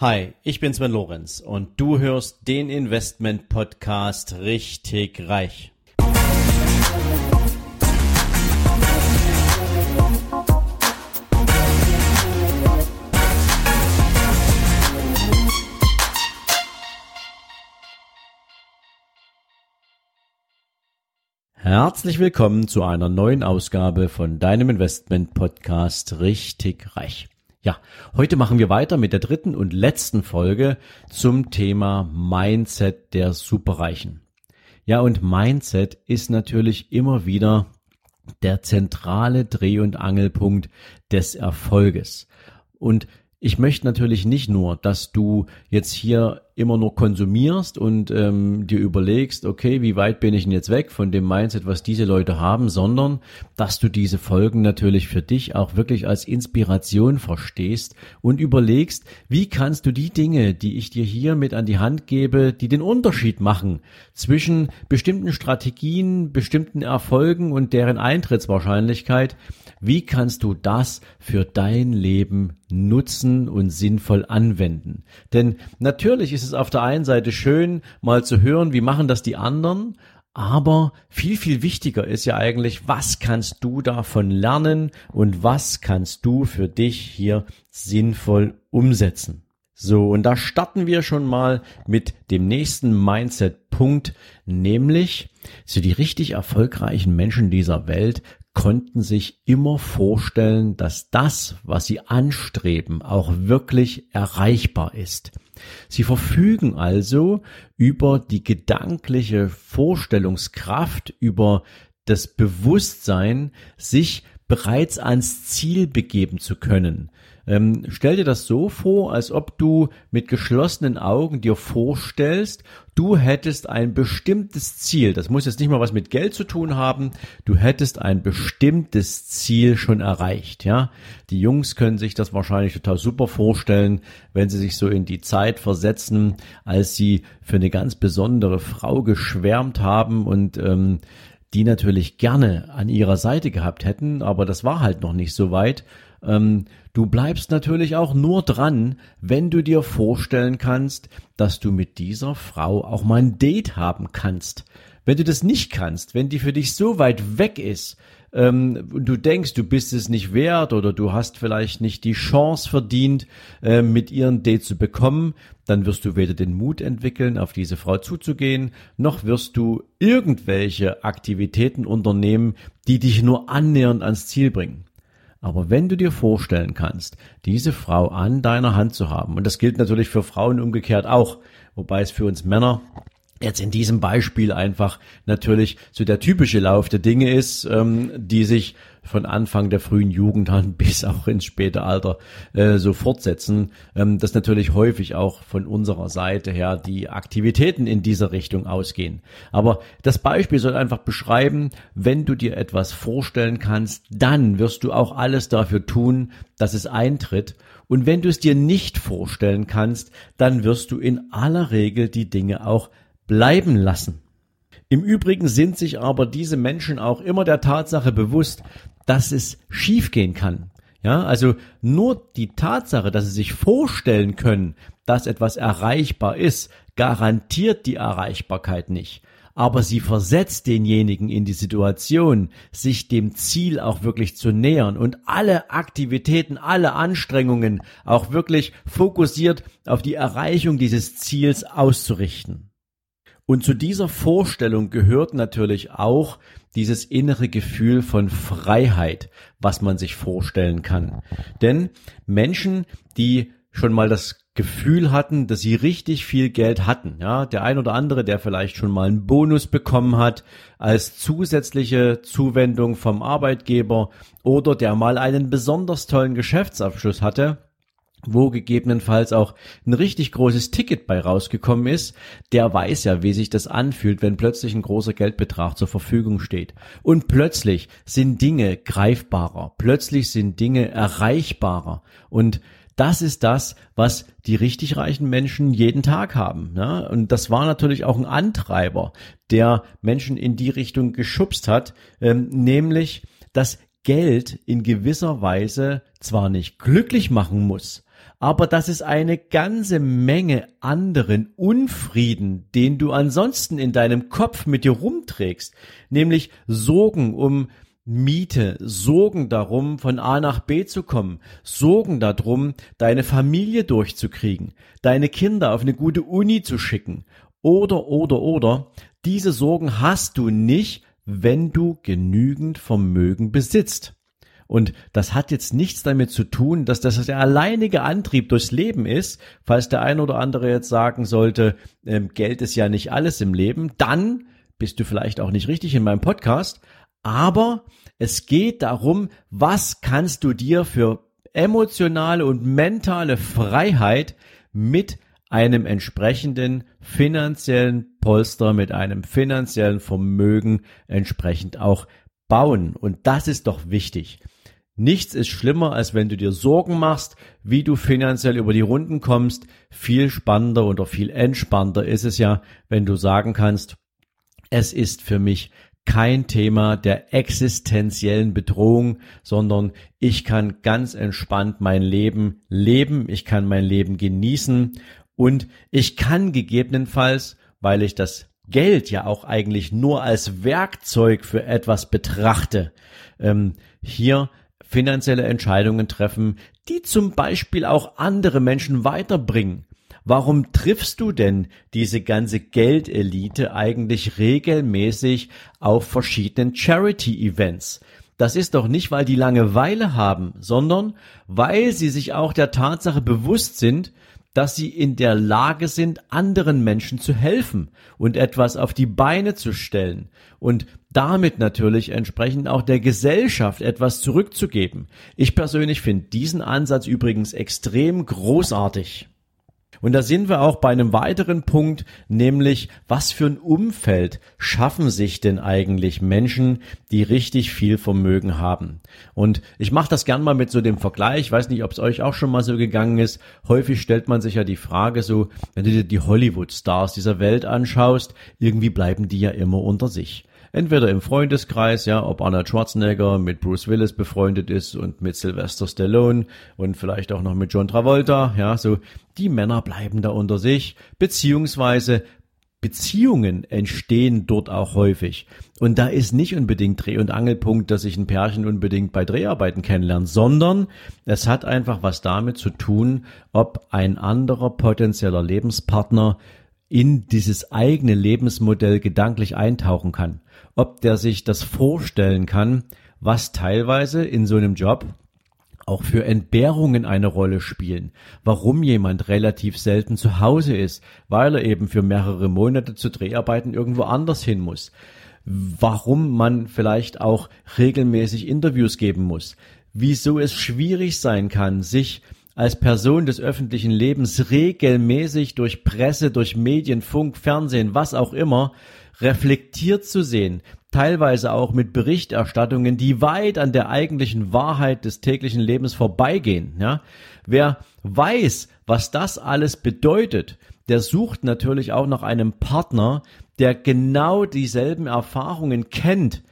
Hi, ich bin Sven Lorenz und du hörst den Investment Podcast richtig reich. Herzlich willkommen zu einer neuen Ausgabe von deinem Investment Podcast richtig reich. Ja, heute machen wir weiter mit der dritten und letzten Folge zum Thema Mindset der Superreichen. Ja, und Mindset ist natürlich immer wieder der zentrale Dreh- und Angelpunkt des Erfolges. Und ich möchte natürlich nicht nur, dass du jetzt hier immer nur konsumierst und ähm, dir überlegst, okay, wie weit bin ich denn jetzt weg von dem Mindset, was diese Leute haben, sondern dass du diese Folgen natürlich für dich auch wirklich als Inspiration verstehst und überlegst, wie kannst du die Dinge, die ich dir hier mit an die Hand gebe, die den Unterschied machen zwischen bestimmten Strategien, bestimmten Erfolgen und deren Eintrittswahrscheinlichkeit, wie kannst du das für dein Leben nutzen und sinnvoll anwenden? Denn natürlich ist es auf der einen Seite schön, mal zu hören, wie machen das die anderen, aber viel, viel wichtiger ist ja eigentlich, was kannst du davon lernen und was kannst du für dich hier sinnvoll umsetzen. So, und da starten wir schon mal mit dem nächsten Mindset-Punkt, nämlich so die richtig erfolgreichen Menschen dieser Welt konnten sich immer vorstellen, dass das, was sie anstreben, auch wirklich erreichbar ist. Sie verfügen also über die gedankliche Vorstellungskraft, über das Bewusstsein, sich bereits ans Ziel begeben zu können. Ähm, stell dir das so vor, als ob du mit geschlossenen Augen dir vorstellst, du hättest ein bestimmtes Ziel. Das muss jetzt nicht mal was mit Geld zu tun haben. Du hättest ein bestimmtes Ziel schon erreicht, ja. Die Jungs können sich das wahrscheinlich total super vorstellen, wenn sie sich so in die Zeit versetzen, als sie für eine ganz besondere Frau geschwärmt haben und ähm, die natürlich gerne an ihrer Seite gehabt hätten, aber das war halt noch nicht so weit. Ähm, du bleibst natürlich auch nur dran, wenn du dir vorstellen kannst, dass du mit dieser Frau auch mal ein Date haben kannst. Wenn du das nicht kannst, wenn die für dich so weit weg ist, ähm, du denkst, du bist es nicht wert oder du hast vielleicht nicht die Chance verdient, äh, mit ihr ein Date zu bekommen, dann wirst du weder den Mut entwickeln, auf diese Frau zuzugehen, noch wirst du irgendwelche Aktivitäten unternehmen, die dich nur annähernd ans Ziel bringen. Aber wenn du dir vorstellen kannst, diese Frau an deiner Hand zu haben, und das gilt natürlich für Frauen umgekehrt auch, wobei es für uns Männer jetzt in diesem Beispiel einfach natürlich so der typische Lauf der Dinge ist, ähm, die sich von Anfang der frühen Jugend an bis auch ins späte Alter äh, so fortsetzen, ähm, dass natürlich häufig auch von unserer Seite her die Aktivitäten in dieser Richtung ausgehen. Aber das Beispiel soll einfach beschreiben, wenn du dir etwas vorstellen kannst, dann wirst du auch alles dafür tun, dass es eintritt. Und wenn du es dir nicht vorstellen kannst, dann wirst du in aller Regel die Dinge auch bleiben lassen. Im Übrigen sind sich aber diese Menschen auch immer der Tatsache bewusst, dass es schiefgehen kann. Ja, also nur die Tatsache, dass sie sich vorstellen können, dass etwas erreichbar ist, garantiert die Erreichbarkeit nicht. Aber sie versetzt denjenigen in die Situation, sich dem Ziel auch wirklich zu nähern und alle Aktivitäten, alle Anstrengungen auch wirklich fokussiert auf die Erreichung dieses Ziels auszurichten. Und zu dieser Vorstellung gehört natürlich auch dieses innere Gefühl von Freiheit, was man sich vorstellen kann. Denn Menschen, die schon mal das Gefühl hatten, dass sie richtig viel Geld hatten. Ja, der ein oder andere, der vielleicht schon mal einen Bonus bekommen hat als zusätzliche Zuwendung vom Arbeitgeber oder der mal einen besonders tollen Geschäftsabschluss hatte, wo gegebenenfalls auch ein richtig großes Ticket bei rausgekommen ist, der weiß ja, wie sich das anfühlt, wenn plötzlich ein großer Geldbetrag zur Verfügung steht. Und plötzlich sind Dinge greifbarer, plötzlich sind Dinge erreichbarer. Und das ist das, was die richtig reichen Menschen jeden Tag haben. Ne? Und das war natürlich auch ein Antreiber, der Menschen in die Richtung geschubst hat, ähm, nämlich, dass Geld in gewisser Weise zwar nicht glücklich machen muss, aber das ist eine ganze Menge anderen Unfrieden, den du ansonsten in deinem Kopf mit dir rumträgst, nämlich Sorgen um Miete, Sorgen darum, von A nach B zu kommen, Sorgen darum, deine Familie durchzukriegen, deine Kinder auf eine gute Uni zu schicken, oder, oder, oder, diese Sorgen hast du nicht, wenn du genügend Vermögen besitzt. Und das hat jetzt nichts damit zu tun, dass das der alleinige Antrieb durchs Leben ist. Falls der ein oder andere jetzt sagen sollte, ähm, Geld ist ja nicht alles im Leben, dann bist du vielleicht auch nicht richtig in meinem Podcast. Aber es geht darum, was kannst du dir für emotionale und mentale Freiheit mit einem entsprechenden finanziellen Polster, mit einem finanziellen Vermögen entsprechend auch bauen. Und das ist doch wichtig. Nichts ist schlimmer, als wenn du dir Sorgen machst, wie du finanziell über die Runden kommst. Viel spannender oder viel entspannter ist es ja, wenn du sagen kannst, es ist für mich kein Thema der existenziellen Bedrohung, sondern ich kann ganz entspannt mein Leben leben, ich kann mein Leben genießen und ich kann gegebenenfalls, weil ich das Geld ja auch eigentlich nur als Werkzeug für etwas betrachte, ähm, hier finanzielle Entscheidungen treffen, die zum Beispiel auch andere Menschen weiterbringen. Warum triffst du denn diese ganze Geldelite eigentlich regelmäßig auf verschiedenen Charity-Events? Das ist doch nicht, weil die Langeweile haben, sondern weil sie sich auch der Tatsache bewusst sind, dass sie in der Lage sind, anderen Menschen zu helfen und etwas auf die Beine zu stellen und damit natürlich entsprechend auch der Gesellschaft etwas zurückzugeben. Ich persönlich finde diesen Ansatz übrigens extrem großartig. Und da sind wir auch bei einem weiteren Punkt, nämlich was für ein Umfeld schaffen sich denn eigentlich Menschen, die richtig viel Vermögen haben. Und ich mache das gern mal mit so dem Vergleich, ich weiß nicht, ob es euch auch schon mal so gegangen ist. Häufig stellt man sich ja die Frage so, wenn du dir die Hollywood-Stars dieser Welt anschaust, irgendwie bleiben die ja immer unter sich entweder im Freundeskreis, ja, ob Arnold Schwarzenegger mit Bruce Willis befreundet ist und mit Sylvester Stallone und vielleicht auch noch mit John Travolta, ja, so die Männer bleiben da unter sich, beziehungsweise Beziehungen entstehen dort auch häufig. Und da ist nicht unbedingt Dreh- und Angelpunkt, dass sich ein Pärchen unbedingt bei Dreharbeiten kennenlernt, sondern es hat einfach was damit zu tun, ob ein anderer potenzieller Lebenspartner in dieses eigene Lebensmodell gedanklich eintauchen kann. Ob der sich das vorstellen kann, was teilweise in so einem Job auch für Entbehrungen eine Rolle spielen. Warum jemand relativ selten zu Hause ist, weil er eben für mehrere Monate zu Dreharbeiten irgendwo anders hin muss. Warum man vielleicht auch regelmäßig Interviews geben muss. Wieso es schwierig sein kann, sich als Person des öffentlichen Lebens regelmäßig durch Presse, durch Medien, Funk, Fernsehen, was auch immer, reflektiert zu sehen, teilweise auch mit Berichterstattungen, die weit an der eigentlichen Wahrheit des täglichen Lebens vorbeigehen. Ja? Wer weiß, was das alles bedeutet, der sucht natürlich auch nach einem Partner, der genau dieselben Erfahrungen kennt,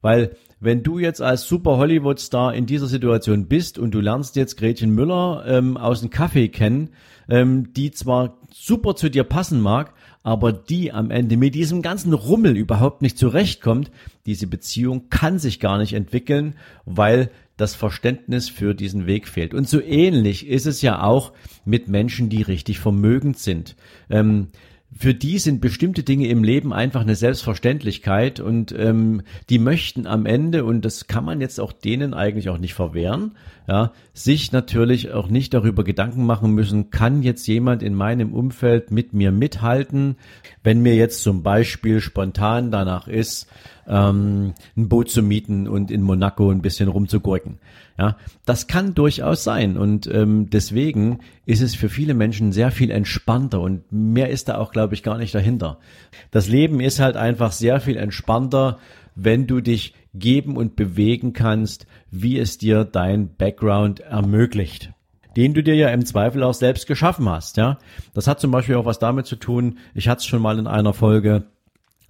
weil wenn du jetzt als super Hollywood-Star in dieser Situation bist und du lernst jetzt Gretchen Müller ähm, aus dem Café kennen, ähm, die zwar super zu dir passen mag, aber die am Ende mit diesem ganzen Rummel überhaupt nicht zurechtkommt, diese Beziehung kann sich gar nicht entwickeln, weil das Verständnis für diesen Weg fehlt. Und so ähnlich ist es ja auch mit Menschen, die richtig vermögend sind. Ähm, für die sind bestimmte Dinge im Leben einfach eine Selbstverständlichkeit und ähm, die möchten am Ende, und das kann man jetzt auch denen eigentlich auch nicht verwehren, ja, sich natürlich auch nicht darüber Gedanken machen müssen, kann jetzt jemand in meinem Umfeld mit mir mithalten, wenn mir jetzt zum Beispiel spontan danach ist, ähm, ein Boot zu mieten und in Monaco ein bisschen rumzugurken. Ja, das kann durchaus sein und ähm, deswegen ist es für viele Menschen sehr viel entspannter und mehr ist da auch, glaube ich, gar nicht dahinter. Das Leben ist halt einfach sehr viel entspannter, wenn du dich geben und bewegen kannst, wie es dir dein Background ermöglicht den du dir ja im Zweifel auch selbst geschaffen hast, ja. Das hat zum Beispiel auch was damit zu tun, ich hatte es schon mal in einer Folge,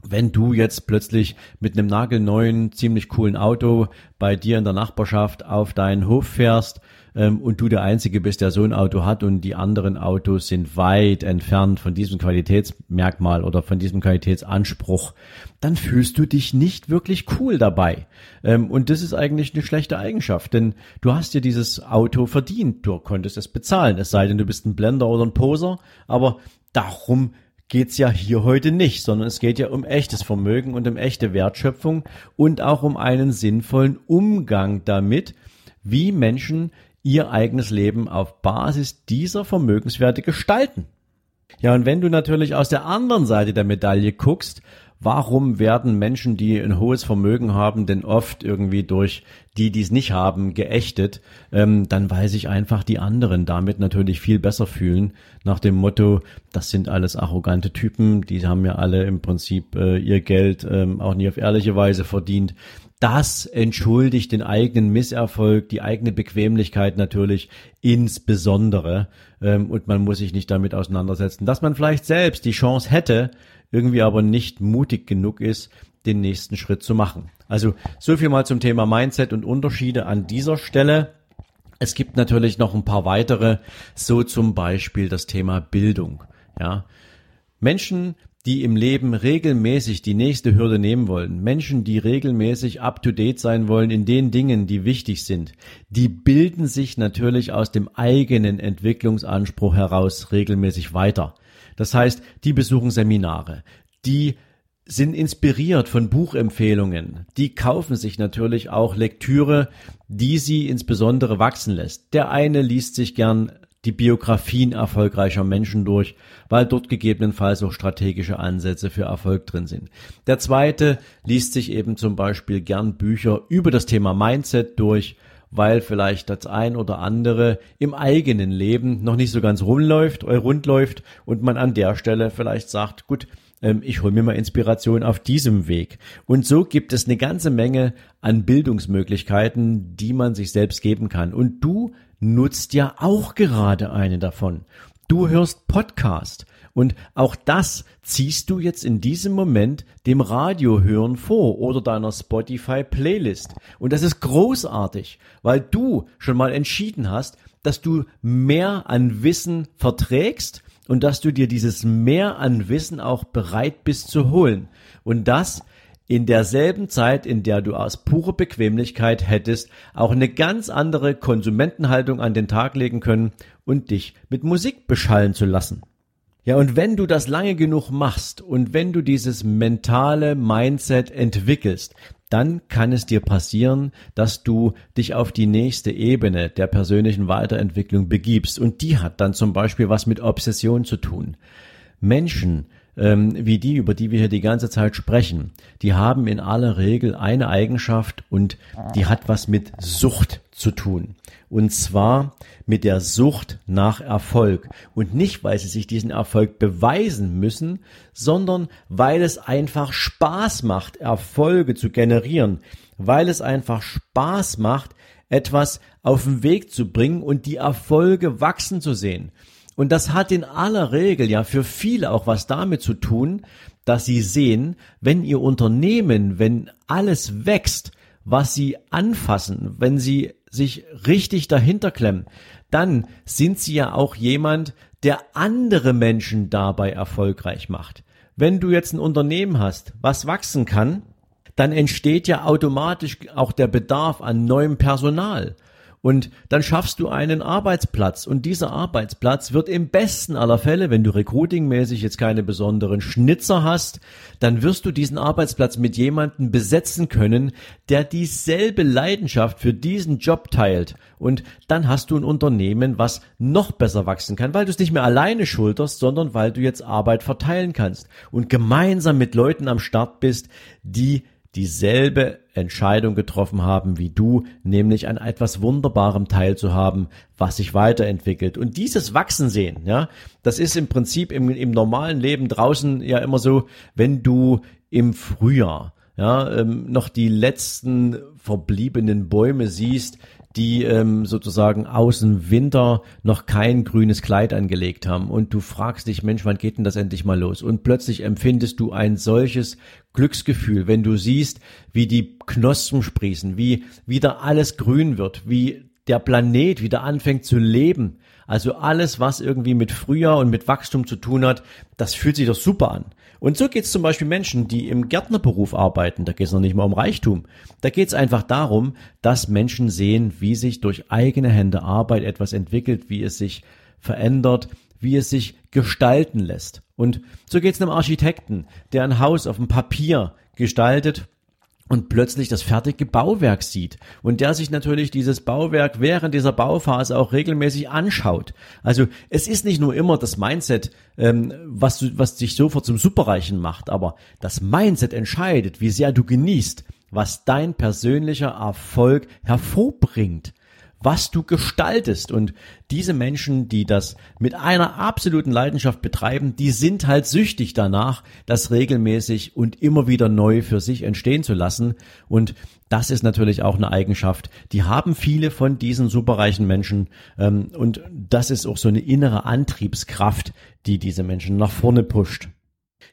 wenn du jetzt plötzlich mit einem nagelneuen, ziemlich coolen Auto bei dir in der Nachbarschaft auf deinen Hof fährst, ähm, und du der Einzige bist, der so ein Auto hat und die anderen Autos sind weit entfernt von diesem Qualitätsmerkmal oder von diesem Qualitätsanspruch, dann fühlst du dich nicht wirklich cool dabei. Ähm, und das ist eigentlich eine schlechte Eigenschaft, denn du hast dir dieses Auto verdient, du konntest es bezahlen, es sei denn, du bist ein Blender oder ein Poser, aber darum geht's ja hier heute nicht, sondern es geht ja um echtes Vermögen und um echte Wertschöpfung und auch um einen sinnvollen Umgang damit, wie Menschen ihr eigenes Leben auf Basis dieser Vermögenswerte gestalten. Ja, und wenn du natürlich aus der anderen Seite der Medaille guckst, warum werden Menschen, die ein hohes Vermögen haben, denn oft irgendwie durch die, die es nicht haben, geächtet, ähm, dann weiß ich einfach, die anderen damit natürlich viel besser fühlen, nach dem Motto, das sind alles arrogante Typen, die haben ja alle im Prinzip äh, ihr Geld ähm, auch nie auf ehrliche Weise verdient das entschuldigt den eigenen Misserfolg, die eigene Bequemlichkeit natürlich insbesondere. Ähm, und man muss sich nicht damit auseinandersetzen, dass man vielleicht selbst die Chance hätte, irgendwie aber nicht mutig genug ist, den nächsten Schritt zu machen. Also so viel mal zum Thema Mindset und Unterschiede an dieser Stelle. Es gibt natürlich noch ein paar weitere, so zum Beispiel das Thema Bildung. Ja, Menschen, die im Leben regelmäßig die nächste Hürde nehmen wollen, Menschen, die regelmäßig up-to-date sein wollen in den Dingen, die wichtig sind, die bilden sich natürlich aus dem eigenen Entwicklungsanspruch heraus regelmäßig weiter. Das heißt, die besuchen Seminare, die sind inspiriert von Buchempfehlungen. Die kaufen sich natürlich auch Lektüre, die sie insbesondere wachsen lässt. Der eine liest sich gern die Biografien erfolgreicher Menschen durch, weil dort gegebenenfalls auch strategische Ansätze für Erfolg drin sind. Der zweite liest sich eben zum Beispiel gern Bücher über das Thema Mindset durch, weil vielleicht das ein oder andere im eigenen Leben noch nicht so ganz rumläuft, äh, rund läuft und man an der Stelle vielleicht sagt, gut, ähm, ich hole mir mal Inspiration auf diesem Weg. Und so gibt es eine ganze Menge an Bildungsmöglichkeiten, die man sich selbst geben kann. Und du nutzt ja auch gerade eine davon. Du hörst Podcast. Und auch das ziehst du jetzt in diesem Moment dem Radiohören vor oder deiner Spotify Playlist. Und das ist großartig, weil du schon mal entschieden hast, dass du mehr an Wissen verträgst und dass du dir dieses mehr an Wissen auch bereit bist zu holen. Und das in derselben Zeit, in der du aus purer Bequemlichkeit hättest auch eine ganz andere Konsumentenhaltung an den Tag legen können und dich mit Musik beschallen zu lassen. Ja, und wenn du das lange genug machst und wenn du dieses mentale Mindset entwickelst, dann kann es dir passieren, dass du dich auf die nächste Ebene der persönlichen Weiterentwicklung begibst. Und die hat dann zum Beispiel was mit Obsession zu tun. Menschen, ähm, wie die, über die wir hier die ganze Zeit sprechen, die haben in aller Regel eine Eigenschaft und die hat was mit Sucht zu tun. Und zwar mit der Sucht nach Erfolg. Und nicht, weil sie sich diesen Erfolg beweisen müssen, sondern weil es einfach Spaß macht, Erfolge zu generieren. Weil es einfach Spaß macht, etwas auf den Weg zu bringen und die Erfolge wachsen zu sehen. Und das hat in aller Regel ja für viele auch was damit zu tun, dass sie sehen, wenn ihr Unternehmen, wenn alles wächst, was sie anfassen, wenn sie sich richtig dahinter klemmen, dann sind sie ja auch jemand, der andere Menschen dabei erfolgreich macht. Wenn du jetzt ein Unternehmen hast, was wachsen kann, dann entsteht ja automatisch auch der Bedarf an neuem Personal. Und dann schaffst du einen Arbeitsplatz. Und dieser Arbeitsplatz wird im besten aller Fälle, wenn du recruitingmäßig jetzt keine besonderen Schnitzer hast, dann wirst du diesen Arbeitsplatz mit jemandem besetzen können, der dieselbe Leidenschaft für diesen Job teilt. Und dann hast du ein Unternehmen, was noch besser wachsen kann, weil du es nicht mehr alleine schulterst, sondern weil du jetzt Arbeit verteilen kannst und gemeinsam mit Leuten am Start bist, die dieselbe Entscheidung getroffen haben wie du, nämlich an etwas Wunderbarem teilzuhaben, was sich weiterentwickelt. Und dieses Wachsen sehen, ja, das ist im Prinzip im, im normalen Leben draußen ja immer so, wenn du im Frühjahr ja, ähm, noch die letzten verbliebenen Bäume siehst, die ähm, sozusagen außen Winter noch kein grünes Kleid angelegt haben und du fragst dich, Mensch, wann geht denn das endlich mal los? Und plötzlich empfindest du ein solches Glücksgefühl, wenn du siehst, wie die Knospen sprießen, wie wieder alles grün wird, wie der Planet wieder anfängt zu leben. Also alles, was irgendwie mit Frühjahr und mit Wachstum zu tun hat, das fühlt sich doch super an. Und so geht es zum Beispiel Menschen, die im Gärtnerberuf arbeiten. Da geht es noch nicht mal um Reichtum. Da geht es einfach darum, dass Menschen sehen, wie sich durch eigene Hände Arbeit etwas entwickelt, wie es sich verändert, wie es sich gestalten lässt. Und so geht es einem Architekten, der ein Haus auf dem Papier gestaltet und plötzlich das fertige Bauwerk sieht und der sich natürlich dieses Bauwerk während dieser Bauphase auch regelmäßig anschaut. Also es ist nicht nur immer das Mindset, ähm, was, du, was dich sofort zum Superreichen macht, aber das Mindset entscheidet, wie sehr du genießt, was dein persönlicher Erfolg hervorbringt was du gestaltest. Und diese Menschen, die das mit einer absoluten Leidenschaft betreiben, die sind halt süchtig danach, das regelmäßig und immer wieder neu für sich entstehen zu lassen. Und das ist natürlich auch eine Eigenschaft, die haben viele von diesen superreichen Menschen. Ähm, und das ist auch so eine innere Antriebskraft, die diese Menschen nach vorne pusht.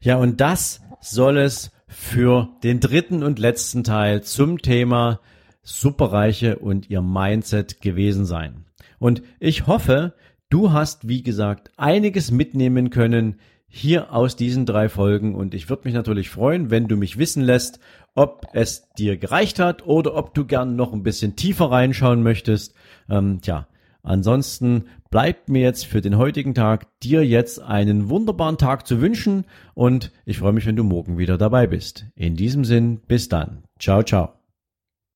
Ja, und das soll es für den dritten und letzten Teil zum Thema Superreiche und ihr Mindset gewesen sein. Und ich hoffe, du hast, wie gesagt, einiges mitnehmen können hier aus diesen drei Folgen und ich würde mich natürlich freuen, wenn du mich wissen lässt, ob es dir gereicht hat oder ob du gern noch ein bisschen tiefer reinschauen möchtest. Ähm, tja, ansonsten bleibt mir jetzt für den heutigen Tag dir jetzt einen wunderbaren Tag zu wünschen und ich freue mich, wenn du morgen wieder dabei bist. In diesem Sinn, bis dann. Ciao, ciao.